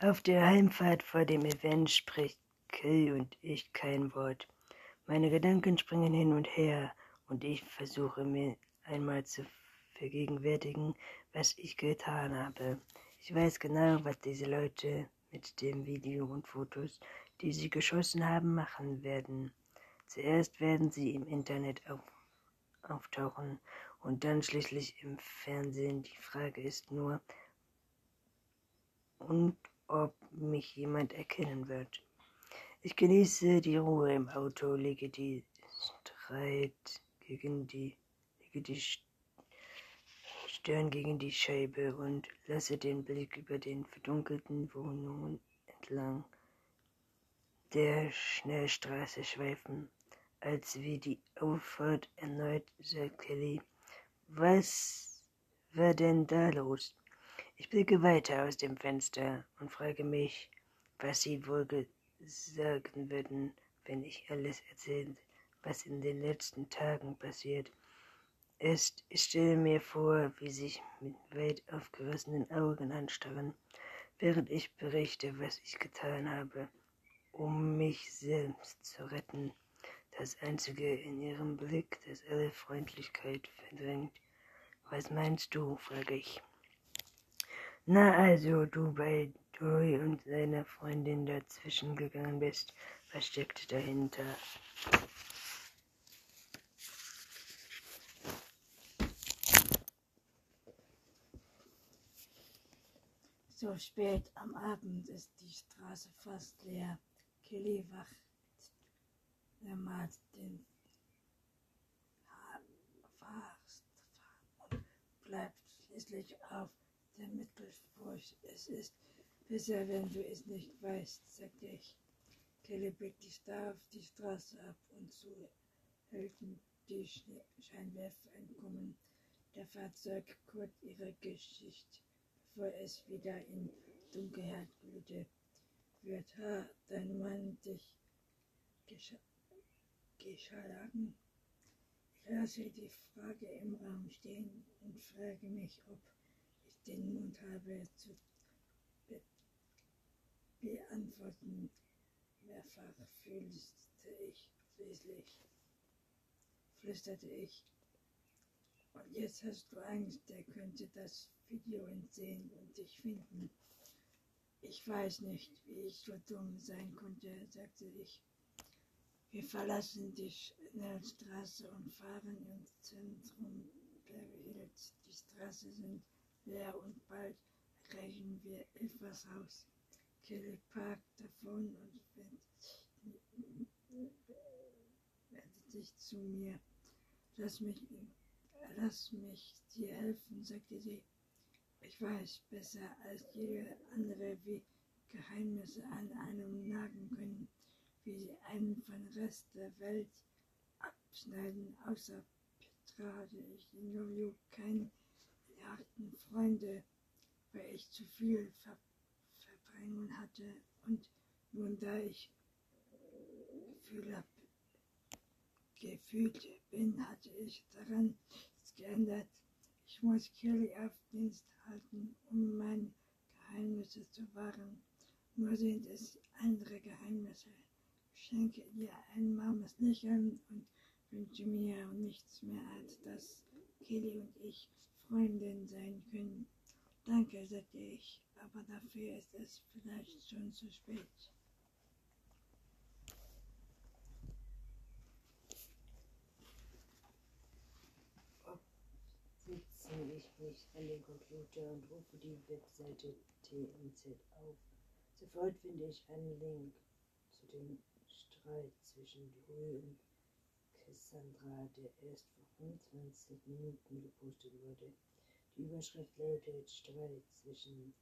Auf der Heimfahrt vor dem Event spricht Kill und ich kein Wort. Meine Gedanken springen hin und her und ich versuche mir einmal zu vergegenwärtigen, was ich getan habe. Ich weiß genau, was diese Leute mit dem Video und Fotos, die sie geschossen haben, machen werden. Zuerst werden sie im Internet auf, auftauchen und dann schließlich im Fernsehen. Die Frage ist nur, und ob mich jemand erkennen wird. Ich genieße die Ruhe im Auto, lege die Streit gegen die, lege die Stirn gegen die Scheibe und lasse den Blick über den verdunkelten Wohnungen entlang der Schnellstraße schweifen. Als wie die Auffahrt erneut sagt Kelly, was war denn da los? Ich blicke weiter aus dem Fenster und frage mich, was sie wohl sagen würden, wenn ich alles erzähle, was in den letzten Tagen passiert ist. Ich stelle mir vor, wie sie mit weit aufgerissenen Augen anstarren, während ich berichte, was ich getan habe, um mich selbst zu retten. Das Einzige in ihrem Blick, das alle Freundlichkeit verdrängt. Was meinst du? frage ich. Na also, du bei Dory und seiner Freundin dazwischen gegangen bist, was steckt dahinter? So spät am Abend ist die Straße fast leer. Kelly wacht mehrmals den Fahrst und bleibt schließlich auf der Mittelspruch. Es ist besser, wenn du es nicht weißt, sagte ich. Kelly blickte starr auf die Straße ab und zu hellten die Scheinwerfer entkommen. Der Fahrzeug kurz ihre Geschichte, bevor es wieder in Dunkelheit glühte. Wird ha, dein Mann dich geschlagen? Ich lasse die Frage im Raum stehen und frage mich, ob den Mund habe zu be beantworten. Mehrfach flüsterte ich schließlich, flüsterte ich. Und jetzt hast du Angst, er könnte das Video entsehen und dich finden. Ich weiß nicht, wie ich so dumm sein konnte, sagte ich. Wir verlassen die Schnellstraße und fahren ins Zentrum Beverly Hills. Die Straßen sind leer und bald erreichen wir Elfershaus. Kelly parkt davon und wendet sich zu mir. Lass mich, lass mich dir helfen, sagte sie. Ich weiß besser als jeder andere, wie Geheimnisse an einem nagen können, wie sie einen von Rest der Welt abschneiden. Außer Petra hatte ich in New York keine harten Freunde, weil ich zu viel Ver Verdrängung hatte und nun da ich gefühlt bin, hatte ich daran geändert. Ich muss Kelly auf Dienst halten, um meine Geheimnisse zu wahren. Nur sind es andere Geheimnisse. Ich schenke dir ein warmes Lächeln und wünsche mir nichts mehr als dass Kelly und ich Freundin sein können. Danke, sagte ich, aber dafür ist es vielleicht schon zu spät. Sitze ich mich an den Computer und rufe die Webseite TMZ auf. Sofort finde ich einen Link zu dem Streit zwischen Joel und Cassandra, der erst vor 25 Minuten gepostet wurde. Die Überschrift lautet Streit zwischen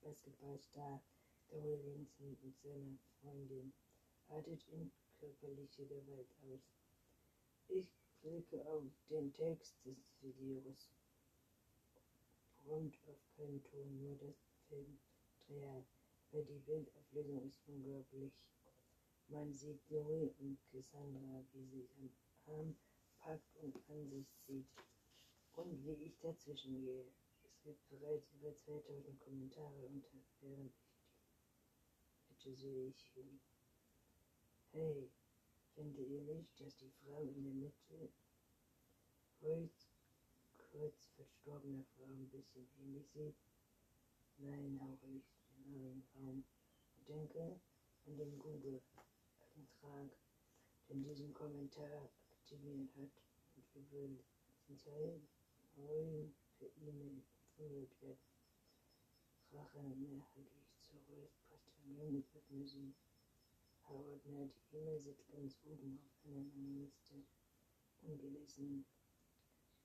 Basketballstar Dory Vincent und seiner Freundin artet in körperliche Gewalt aus. Ich klicke auf den Text des Videos. Prompt auf keinen Ton, nur das Filmmaterial, weil die Bildauflösung ist unglaublich. Man sieht Zoe und Cassandra, wie sie am Arm packt und an sich zieht. Und wie ich dazwischen gehe. gibt bereits über 2000 Kommentare unter, während Bitte sehe ich hin. Hey, findet ihr nicht, dass die Frau in der Mitte Holz kurz verstorbener Frau ein bisschen ähnlich sieht? Nein, hauche ich den armen Raum denke an den Google-Eintrag, den diesen Kommentar aktiviert hat und über den Teil neuen per E-Mail informiert wird. Rache merke ich zurück, Postillon öffne sie. Howard die E-Mail sitzt ganz oben auf einer langen Liste ungelesenen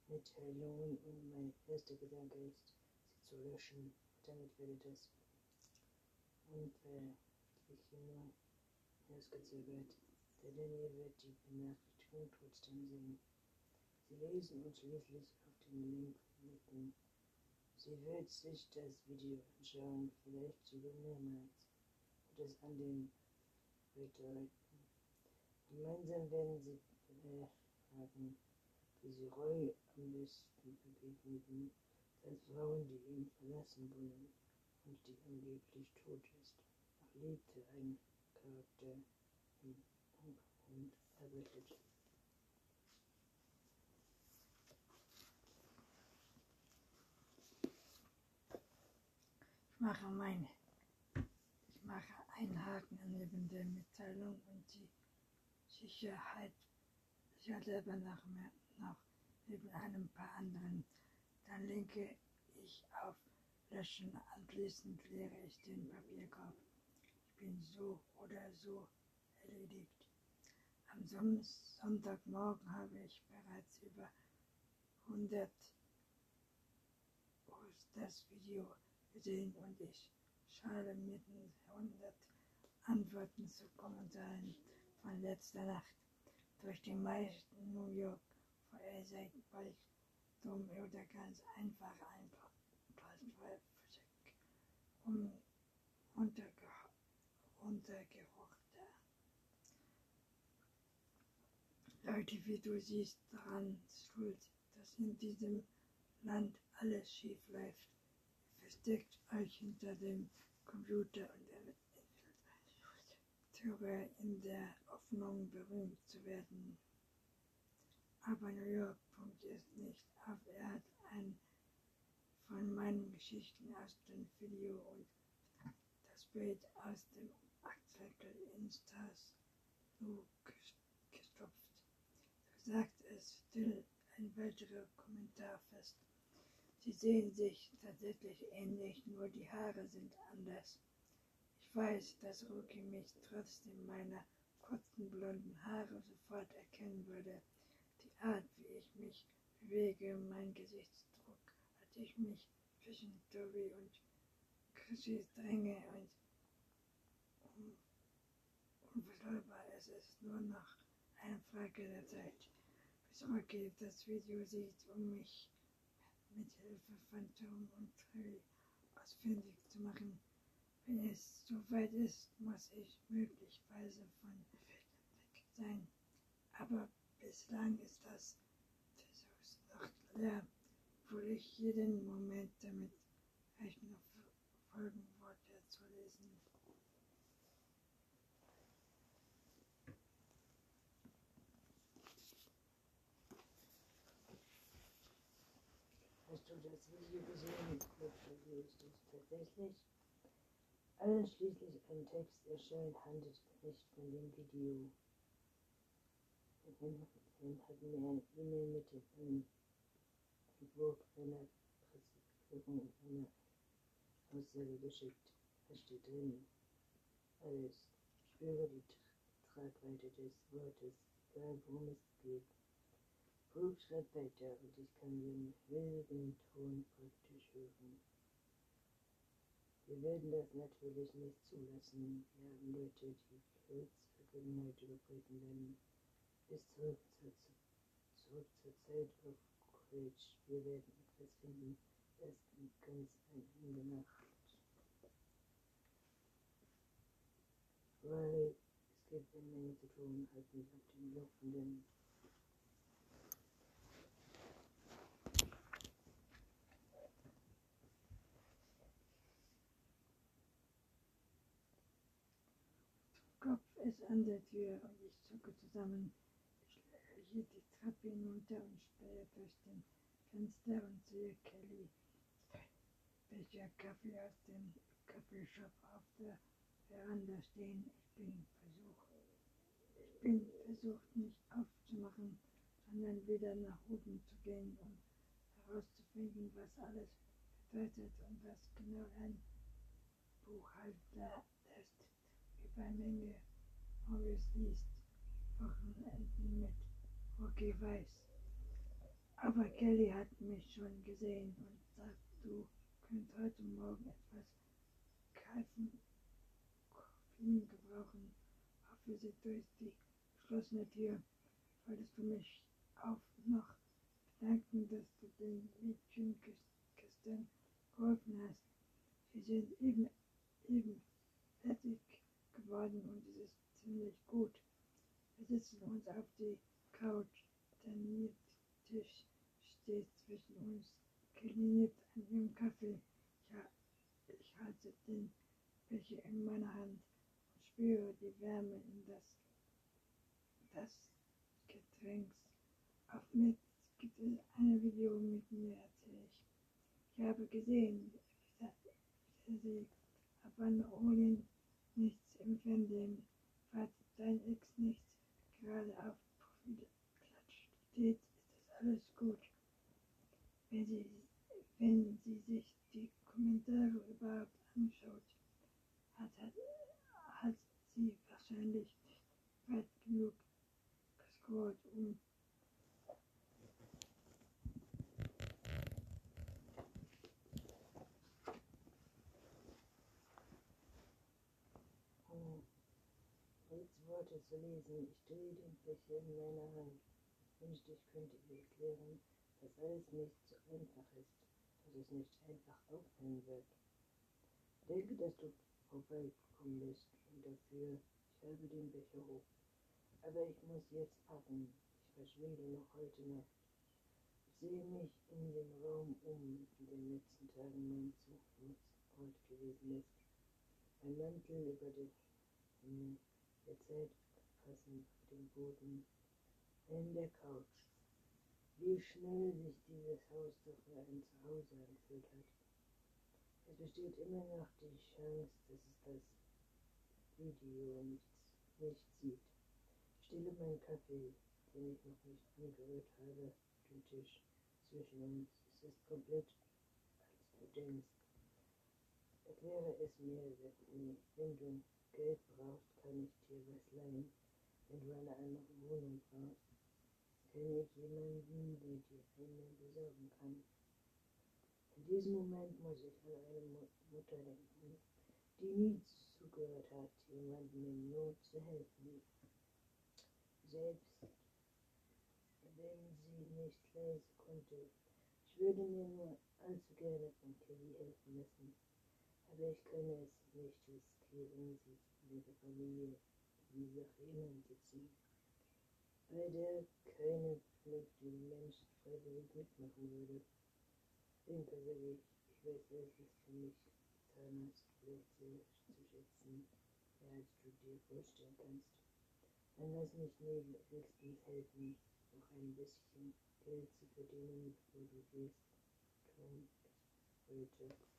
Mitteilungen und mein erster Gedanke ist, sie zu löschen. Damit würde das unvergliche nur ausgezögert. Der Daniel wird die Benachrichtigung trotzdem sehen. Sie lesen und schließlich auf den Link klicken. Sie wird sich das Video anschauen, vielleicht sogar mehrmals, und es an den weiterleiten. Gemeinsam werden sie befragen, wie sie Roy am besten begegneten, als Frauen, die ihn verlassen wollen und die angeblich tot ist. Noch lebte ein Charakter im und errettet. Ich mache meine. Ich mache einen Haken neben der Mitteilung und die Sicherheit sicherheitshalber nach, noch neben einem paar anderen. Dann linke ich auf Löschen. Anschließend leere ich den Papierkorb. Bin so oder so erledigt. Am Sonntagmorgen habe ich bereits über 100 das Video gesehen und ich schale mit 100 Antworten zu Kommentaren von letzter Nacht durch die meisten New York Vorhersagen bald dumm oder ganz einfach einfach um unterge untergerochte Leute wie du siehst daran schuld, dass in diesem Land alles schief läuft versteckt euch hinter dem Computer und Türe in der Hoffnung, berühmt zu werden. Aber New York pumpt es nicht auf. Er hat ein von meinen Geschichten aus dem Video und das Bild aus dem Artikel in Stars gestopft. So sagt es still ein weiterer Kommentar fest. Sie sehen sich tatsächlich ähnlich, nur die Haare sind anders. Ich weiß, dass Ruki mich trotzdem meiner kurzen blonden Haare sofort erkennen würde. Die Art, wie ich mich bewege, mein Gesichtsdruck, als ich mich zwischen Tobi und Chrissy dränge und unversteuerbar. Es ist nur noch eine Frage der Zeit, bis Ruki das Video sieht, um mich mit Hilfe von Tom und Harry ausfindig zu machen. Wenn es soweit ist, muss ich möglicherweise von weg sein. Aber bislang ist das Thesaurus noch leer, obwohl ich jeden Moment damit rechne, Folgenworte zu lesen. Hast du das Video gesehen? Wie ist es tatsächlich? Einschließlich ein Text erscheint, handelt nicht von dem Video. Man hat mir eine E-Mail mit dem Entwurf einer Presseerklärung und einer Aussage geschickt. Es steht drin. Alles. Ich spüre die Tragweite des Wortes, egal worum es geht. Weiter und ich kann den wilden Ton praktisch hören. Wir werden das natürlich nicht zulassen. Wir haben Leute, die Kills Vergangenheit überprüfen werden. Bis zurück zur, zurück zur Zeit auf College. Wir werden etwas finden, das ganz ein Ende macht. Weil es gibt eine Menge zu tun, halt mich auf dem Laufenden. Es an der Tür und ich zucke zusammen. Ich schleiche die Treppe hinunter und spähe durch den Fenster und sehe Kelly Becher Kaffee aus dem Kaffeeshop auf der Veranda stehen. Ich bin versucht, ich bin versucht, nicht aufzumachen, sondern wieder nach oben zu gehen, um herauszufinden, was alles bedeutet und was genau ein Buchhalter ist. Über Menge Morris liest, Wochenenden mit Rocky Weiß. Aber Kelly hat mich schon gesehen und sagt, du könnt heute Morgen etwas Greifen, Koffein gebrauchen. Hoffe sie durch die geschlossene Tür. Wolltest du mich auch noch bedanken, dass du den Mädchen gestern geholfen hast. Sie sind eben, eben fertig geworden und es ist ziemlich gut. Wir sitzen uns auf die Couch. Der Tisch steht zwischen uns, kliniert an ihrem Kaffee. Ja, ich halte den Becher in meiner Hand und spüre die Wärme in das, das Getränks. Auf mir gibt es ein Video mit mir, erzähle ich. Ich habe gesehen, wie sie Habanerolien nichts im falls dein Ex nicht gerade auf Profil klatscht steht, ist das alles gut. Wenn sie, wenn sie sich die Kommentare überhaupt anschaut, hat, hat, hat sie wahrscheinlich nicht weit genug gescrollt, um Oh, Jetzt Worte zu. Ich drehe den Becher in meiner Hand. Ich wünschte, ich könnte dir erklären, dass alles nicht so einfach ist, dass es nicht einfach aufhören wird. Denke, dass du vorbeigekommen bist und dafür, ich halte den Becher hoch. Aber ich muss jetzt packen. Ich verschwinde noch heute Nacht. Ich sehe mich in dem Raum um, in den letzten Tagen mein Zufluchtsort gewesen ist. Ein Mantel über den Himmel, der Zeit passend auf dem Boden, in der Couch. Wie schnell sich dieses Haus doch für ein Zuhause angefühlt hat. Es besteht immer noch die Chance, dass es das Video nicht, nicht sieht. Ich stelle meinen Kaffee, den ich noch nicht angerührt habe, auf den Tisch zwischen uns. Es ist komplett, als du denkst. Erkläre es mir. Wenn du Geld brauchst, kann ich dir was leihen. Wenn du eine andere Wohnung brauchst, kenne ich jemanden, der dir eine besorgen kann. In diesem Moment muss ich an eine Mu Mutter denken, die nie zugehört hat, jemandem in Not zu helfen. Selbst wenn sie nicht lesen konnte. Ich würde mir nur allzu gerne von Kelly helfen lassen, aber ich könne es nicht riskieren, sie von ihrer Familie in die Sache hineinzuziehen, bei der keine vernünftige Mensch freiwillig mitmachen würde. Denke ich, ich weiß, es für mich sehr zu schätzen, mehr als du dir vorstellen kannst. Dann lass mich wenigstens helfen, noch ein bisschen Geld zu verdienen, bevor du gehst. Tom, ich wollte.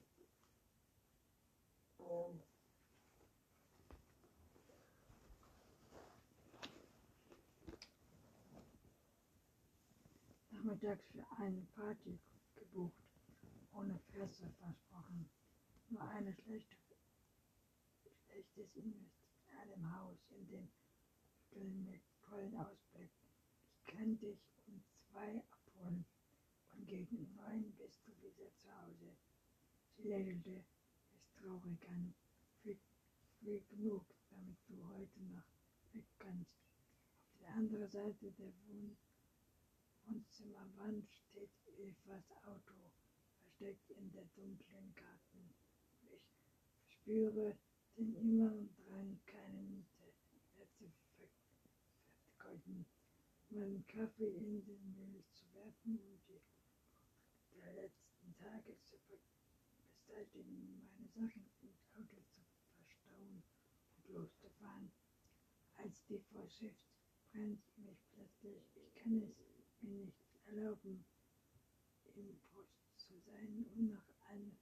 Nachmittags für eine Party gebucht, ohne Fresse versprochen. Nur eine schlechte, schlechtes Invest in einem Haus in den Hügeln mit tollen Ausblick. Ich kann dich um zwei abholen und gegen neun bist du wieder zu Hause. Sie lächelte traurig an. Früh, früh genug, damit du heute noch weg kannst. Auf der anderen Seite der Wohn Wohnzimmerwand steht Evas Auto, versteckt in der dunklen Garten. Ich spüre den inneren Drang, keine Miete mehr zu vergolden, meinen Kaffee in den Müll zu werfen und die der letzten Tage zu beseitigen, Sachen ins Auto zu verstauen und loszufahren. als die Vorschrift brennt mich plötzlich. Ich kann es mir nicht erlauben, im Post zu sein und nach einem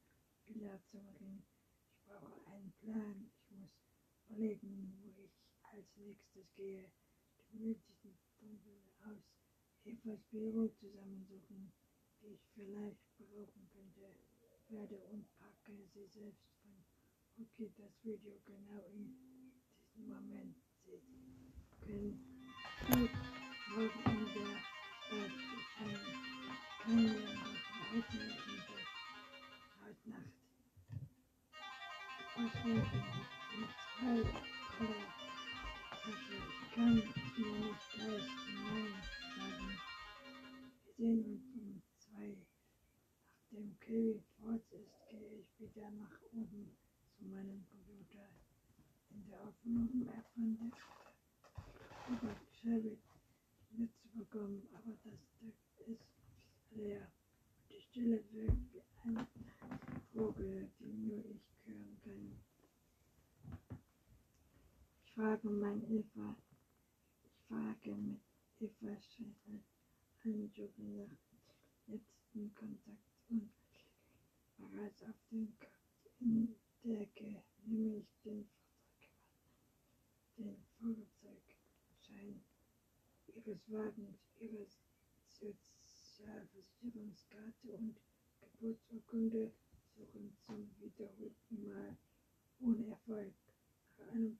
Villa zu ringen. Ich brauche einen Plan. Ich muss überlegen, wo ich als nächstes gehe. Die benötigten Dunkel aus Evas Büro zusammensuchen, die ich vielleicht brauchen könnte. Werde und packe sie selbst von Okay, das Video genau in diesem Moment sieht. Können gut morgen in der Stadt ein Kennenlernen heute Nachmittag, heute Nacht. Was werden in zwei oder also ich kann mir nicht gleich Nein sagen. Wir sehen uns um zwei. Ist, gehe ich wieder nach oben zu meinem Computer. In der Aufnahme von der über Chevy mitzubekommen, aber das Deck ist leer. Die Stille wirkt wie ein Vogel, die nur ich hören kann. Ich frage mein Eva, ich frage mit Eva Scheitel einen Joggen nach letzten Kontakt und bereits auf den in Decke, nämlich den den Fahrzeugschein ihres Wagens, ihre Sozialversicherungskarte und Geburtsurkunde suchen zum wiederholten Mal ohne Erfolg nach einem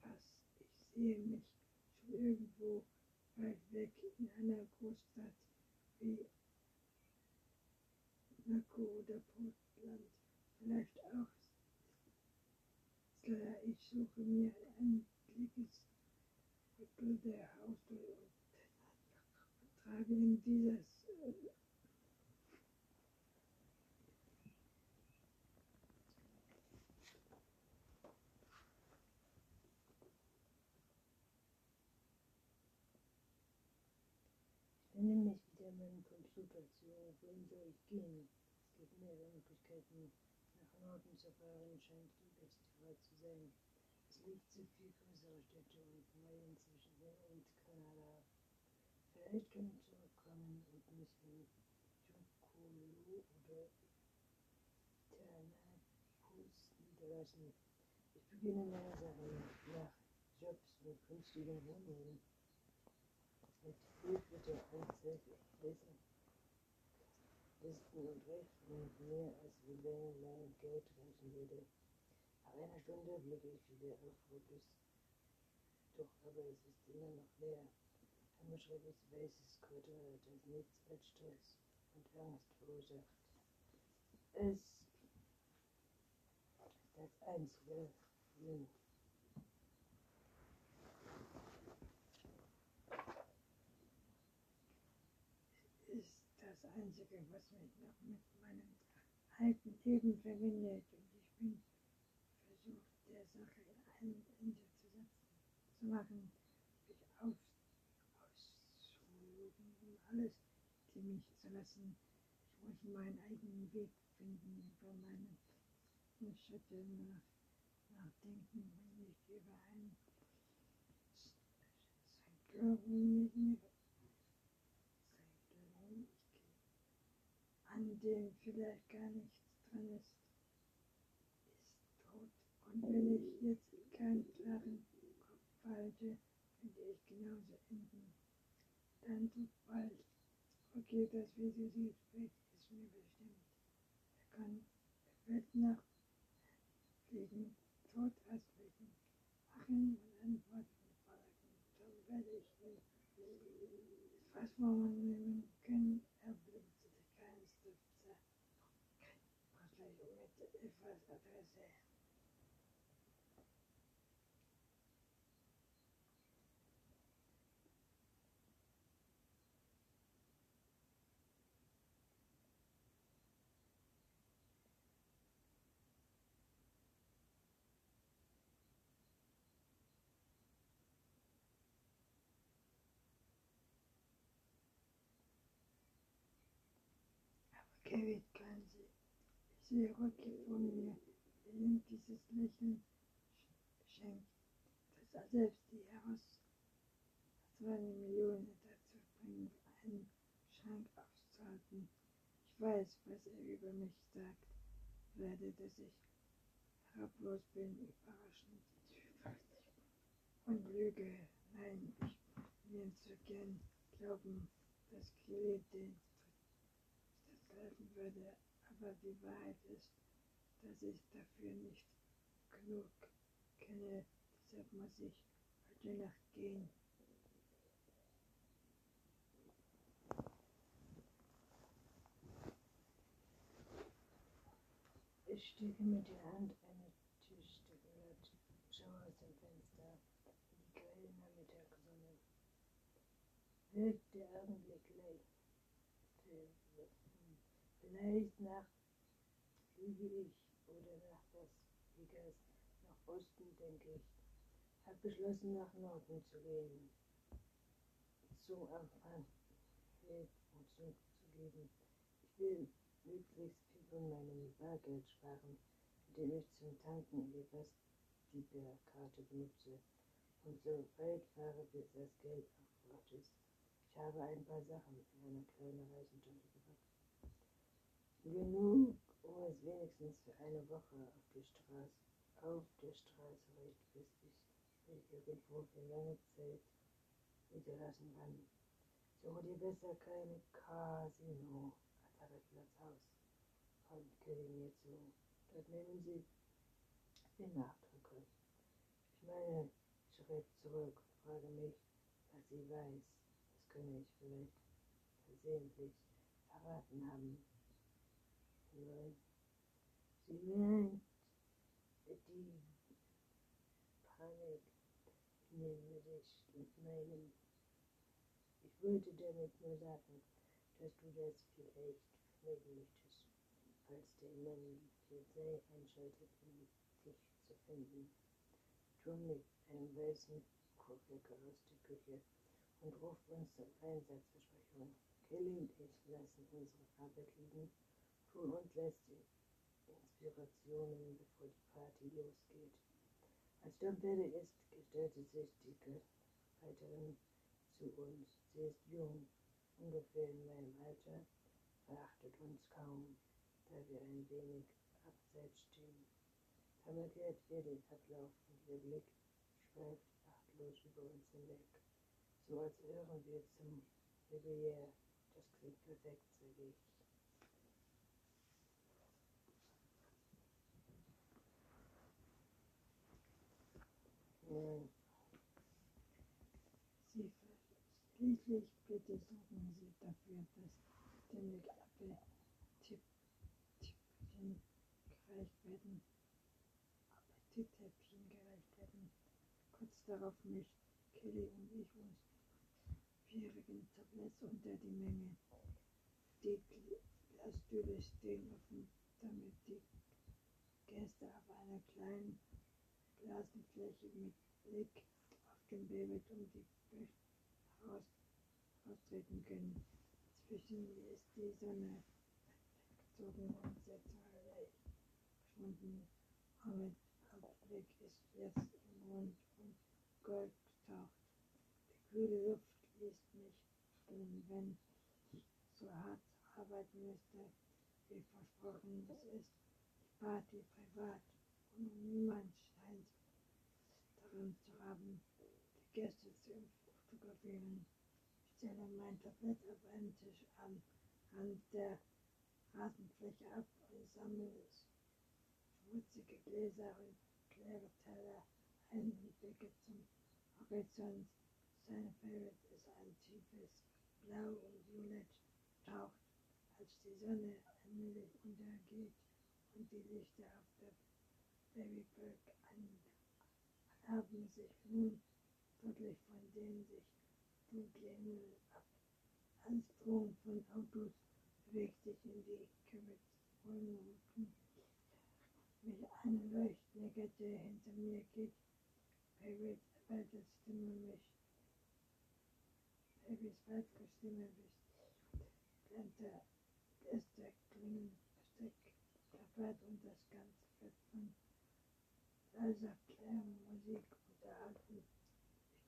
Pass. Ich sehe mich schon irgendwo weit weg in einer Großstadt wie Monaco oder Portland, vielleicht auch Slayer. Ich suche mir ein linkes Viertel der Haustür und trage in dieses äh, Ich wende mich wieder meinem Computer zu. Wohin soll ich gehen? Es gibt mehrere Möglichkeiten. Nach Norden zu fahren scheint die beste Wahl zu sein. Es liegt zu viel größere Städte und Meilen zwischen hier und Kanada. Vielleicht kann ich zurückkommen und mich in Jukulu oder Tanapus niederlassen. Ich beginne langsam nach Jobs und günstigen Wohnungen. Mit Hilfe der Anzeige lesen, Listen und Rechnungen mehr als lange mein Geld reichen würde. Nach einer Stunde blicke ich wieder auf Fotos. Doch aber es ist immer noch leer. Ein beschriebenes weißes Quadrat, das nichts als Stress und Angst verursacht. Es ist das einzige Link. ist das Einzige, was mich noch mit meinem alten Leben verbindet. Und ich bin versucht, der Sache ein Ende zu setzen, zu machen, mich aus, auszuloben und alles für mich zu lassen. Ich muss meinen eigenen Weg finden, über meine Schritte nach, nachdenken und nicht über ein Glauben an dem vielleicht gar nichts dran ist, ist tot. Und wenn ich jetzt keinen klaren Kopf behalte, könnte ich genauso enden. Dann tut bald. Okay, das Video sieht weg, ist mir bestimmt. Er kann, er wird nach fliegen, tot ausfliegen, machen und antworten folgen. Dann werde ich ihn was man nehmen können, er blutet kein Stifter. Wahrscheinlich mit etwas Adresse. Kann sie. Ich sehe Rocky vor mir, der ihm dieses Lächeln sch- schenkt, das er selbst die seine Millionen dazu bringen, einen Schrank aufzuhalten. Ich weiß, was er über mich sagt, werde, dass ich herablos bin, überraschend und lüge. Nein, ich will so gern glauben, dass Kelly den helfen würde, aber die Wahrheit ist, dass ich dafür nicht genug kenne, deshalb muss ich heute Nacht gehen. Ich stecke mit der Hand eine Tischdecke und schaue aus dem Fenster in die grelle Nachmittagssonne. Wirkt der Augenblick leicht. Vielleicht nach ich oder nach Las Vegas, nach Boston, denke ich. Hab beschlossen, nach Norden zu gehen, zum Anfang Geld und zu geben. Ich will möglichst viel von meinem Bargeld sparen, indem ich zum Tanken die Karte benutze und so weit fahre, bis das Geld aufgebraucht ist. Ich habe ein paar Sachen in einer kleinen Reisentasche. Genug, um es wenigstens für eine Woche auf die Straße, auf der Straße recht, mich irgendwo für lange Zeit niederlassen kann. Suche dir besser kein Casino Lazarett Haus, kommt Kelly mir zu. Dort nehmen sie den Nachdrücke. Ich meine, schritt zurück und frage mich, was sie weiß. Das könne ich vielleicht versehentlich verraten haben. Nein, sie meint die Panik nämlich mit meinem. Ich wollte damit nur sagen, dass du das vielleicht vermeiden möchtest, falls der Mann die Polizei einschaltet, um dich zu finden. Tom mit einem weißen Kochwecker aus der Küche und ruft uns zur Einsatzbesprechung. Kelly und ich lassen unsere Arbeit liegen, tun uns letzte Inspirationen, bevor die Party losgeht. Als Tom fertig ist, gestellte sich die Reiterin zu uns. Sie ist jung, ungefähr in meinem Alter, verachtet uns kaum, da wir ein wenig abseits stehen. Dann erklärt ihr den Ablauf und ihr Blick schweift achtlos über uns hinweg, so als hören wir zum Jubiläer. Das klingt perfekt, sage ich. Sie schließlich bitte sorgen Sie dafür, dass den Klappe Tippchen gereicht werden, Appetithäppchen gereicht werden. Kurz darauf mischt Kelly und ich uns vierigen Tabletts unter die Menge. Die Glasstühle stehen offen, damit die Gäste auf einer kleinen Blasenfläche mit Blick auf den Baby um die Büsche heraus, raustreten können. Zwischen ist die Sonne weggezogen und der Twilight verschwunden. Ahmed Hauptblick ist jetzt im Mond und Gold getaucht. Die kühle Luft ließ mich springen, wenn ich so hart arbeiten müsste, wie versprochen es ist. Die Party privat und niemand daran zu haben, die Gäste zu fotografieren. Ich stelle mein Tablett auf einen Tisch am Rand der Rasenfläche ab und sammle schmutzige Gläser und leere Teller ein und blicke zum Horizont. Seine Favorite ist ein tiefes Blau und Violett taucht, als die Sonne allmählich untergeht und die Lichter auf der Babyberg haben sich nun wirklich von denen sich dunkle Himmel ab. Anstrom von Autos bewegt sich in die Kürbisräume und mit einer Leuchtnecke, der hinter mir geht, Babys weite Stimme mich. Babys weite Stimme mich. Glänzer, Gäste, Klingen, Besteck, Klappert und das Ganze wird von leiser Klärmusik unterhalten.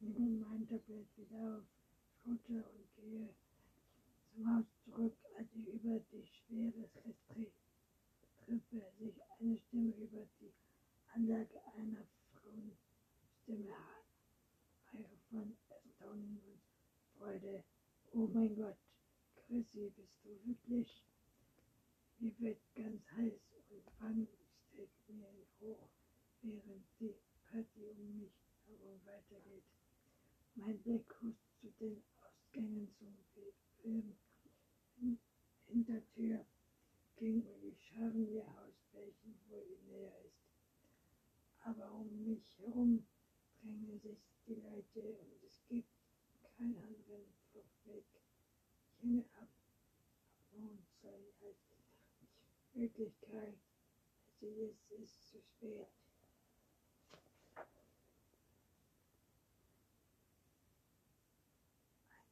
Ich nehme mein Tablett wieder auf Schulter und gehe zum Haus zurück, als ich über die schwere Treppe sich eine Stimme über die Anlage einer Frauenstimme Reihe von Erstaunen und Freude. Oh mein Gott, Chrissy, bist du wirklich? Mir wird ganz heiß und Wangen steigt mir hoch, während die Party um mich herum weitergeht. Mein Blick hust zu den Ausgängen zum Film Hintertür und ich schaue mir aus, welchen wohl näher ist. Aber um mich herum drängen sich die Leute und es gibt keinen anderen Fluchtweg. Ich hänge ab, ab nun soll als Möglichkeit, also jetzt ist zu spät.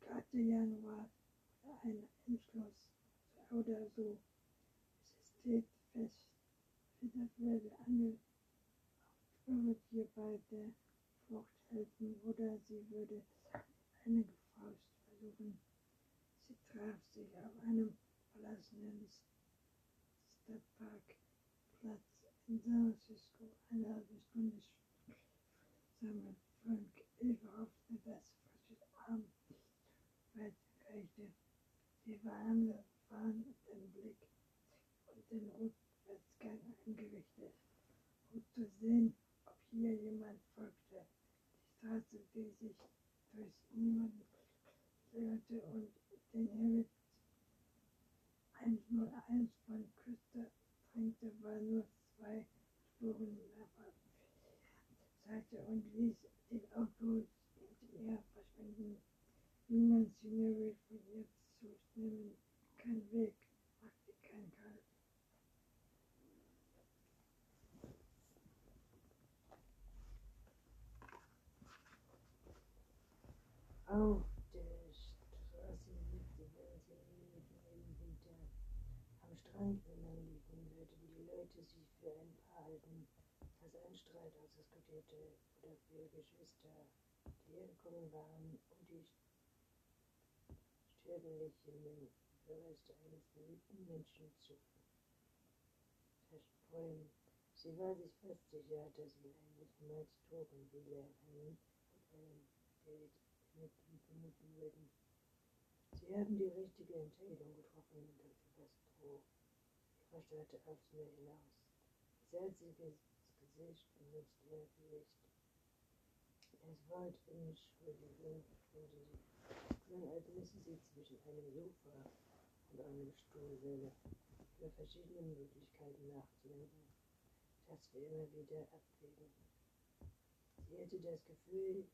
Ein 4. Januar oder ein Entschluss oder so. Es steht fest, Fitter würde Angel würde ihr bei der Flucht helfen oder sie würde eine Faust versuchen. Sie traf sich auf einem verlassenen Stadtparkplatz in San Francisco eine halbe Stunde sammelt Frank Hilfe hoffte, dass frisches Abend weit reichte. Sie waren waren den Blick und den Rückwärtsgang eingerichtet, um zu sehen, ob hier jemand folgte. Die Straße, die sich durch niemanden leerte und den Himmel 101 von Küste drängte, war nur zwei Spuren nach Seite und ließ den Auto hinter ihr verschwinden. Niemand Scenery von zu nehmen kein Weg, machte kein Kalt. Auf der Straße lebte Nancy neben hinter. Am Strand entlang liefen, hörten die Leute sich für ein Paar halten, das einen Streit ausdiskutierte oder für Geschwister, die hergekommen waren, sterblichen Überreste eines geliebten Menschen zu verstreuen. Sie war sich fast sicher, dass sie eigentlich niemals toben wie Lernen und einen Date mit ihm vermuten würden. Sie haben die richtige Entscheidung getroffen, dachte Castro. Ihre starrte aufs Meer hinaus. Ihr salziges Gesicht benutzte ihr Gesicht. Das Wort Entschuldigung konnte sie klang, als müsse sie zwischen einem Sofa und einem Stuhl wähle, über verschiedene Möglichkeiten nachzudenken, das wir immer wieder abwägen. Sie hätte das Gefühl,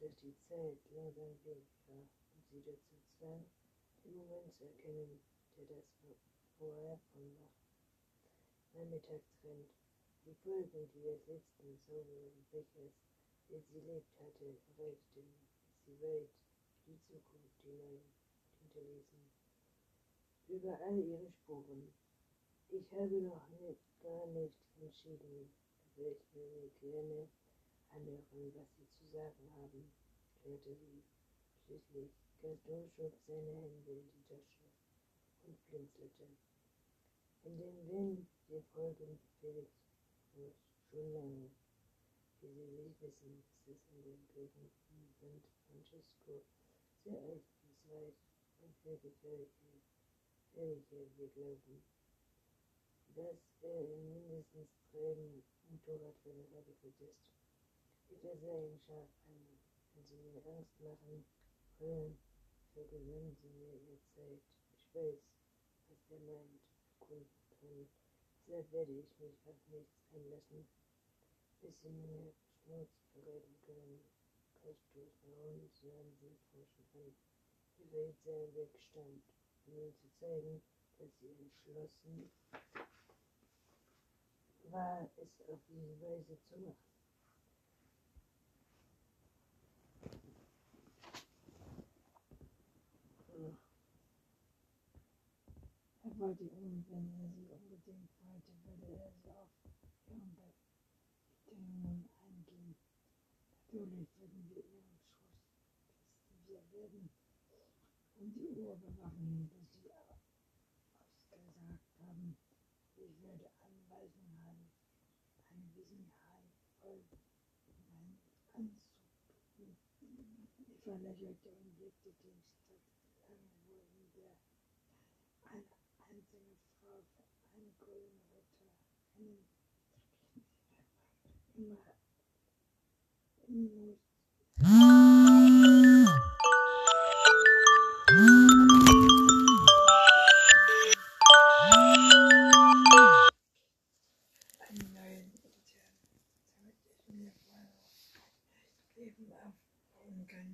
dass die Zeit langsam wenig war und sie dazu zwang, den Moment zu erkennen, der das Vorher von Nachmittag trennt. Die Folgen, die des letzten sauberen Brechers, den sie lebt hatte, erreichten sie weit die Zukunft hinein hinterließen über all ihre Spuren. Ich habe noch nicht, gar nicht entschieden, mir gerne anhören, was Sie zu sagen haben, klärte sie. Schließlich Gaston schob seine Hände in die Tasche und blinzelte. In den Wind der Folgen fehlt uns schon lange. Wie Sie sich wissen, ist es in den Gegenden von San Francisco sehr öffnungsreich und welche wir glauben, dass er in mindestens drei abgeführt ist. Ich sah ihn scharf an. Wenn Sie mir Angst machen wollen, vergewöhnen Sie mir Ihr Zeit. Ich weiß, was er meint, erkunden kann. Deshalb werde ich mich auf nichts einlassen, bis Sie mir Schnurz verleiten können. Kostos Braun sahen sie forschend an, wie weit sein Weg stand um ihnen zu zeigen, dass sie entschlossen war, es auf diese Weise zu machen. Er wollte ihn, wenn er sie unbedingt wollte, würde er sie auf ihren Bedingungen eingehen. Natürlich würden wir ihren werden um die Uhr bewachen, bis sie ausgesagt haben, ich würde Anweisungen Wissenheit voll meinen Anzug. Ich verlächelte und blickte den good.